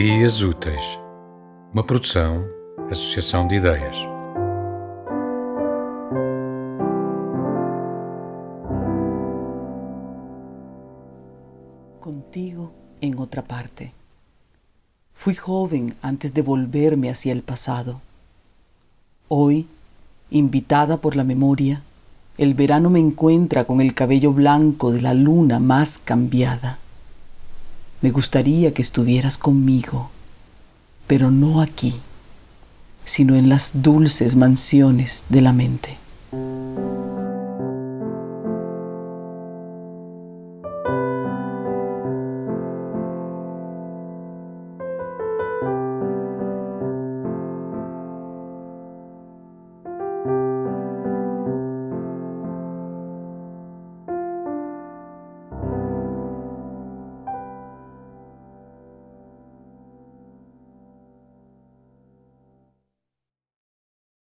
Ideias Úteis, uma produção, associação de ideias. Contigo en otra parte. Fui joven antes de volverme hacia el pasado. Hoy, invitada por la memoria, el verano me encuentra con el cabello blanco de la luna más cambiada. Me gustaría que estuvieras conmigo, pero no aquí, sino en las dulces mansiones de la mente.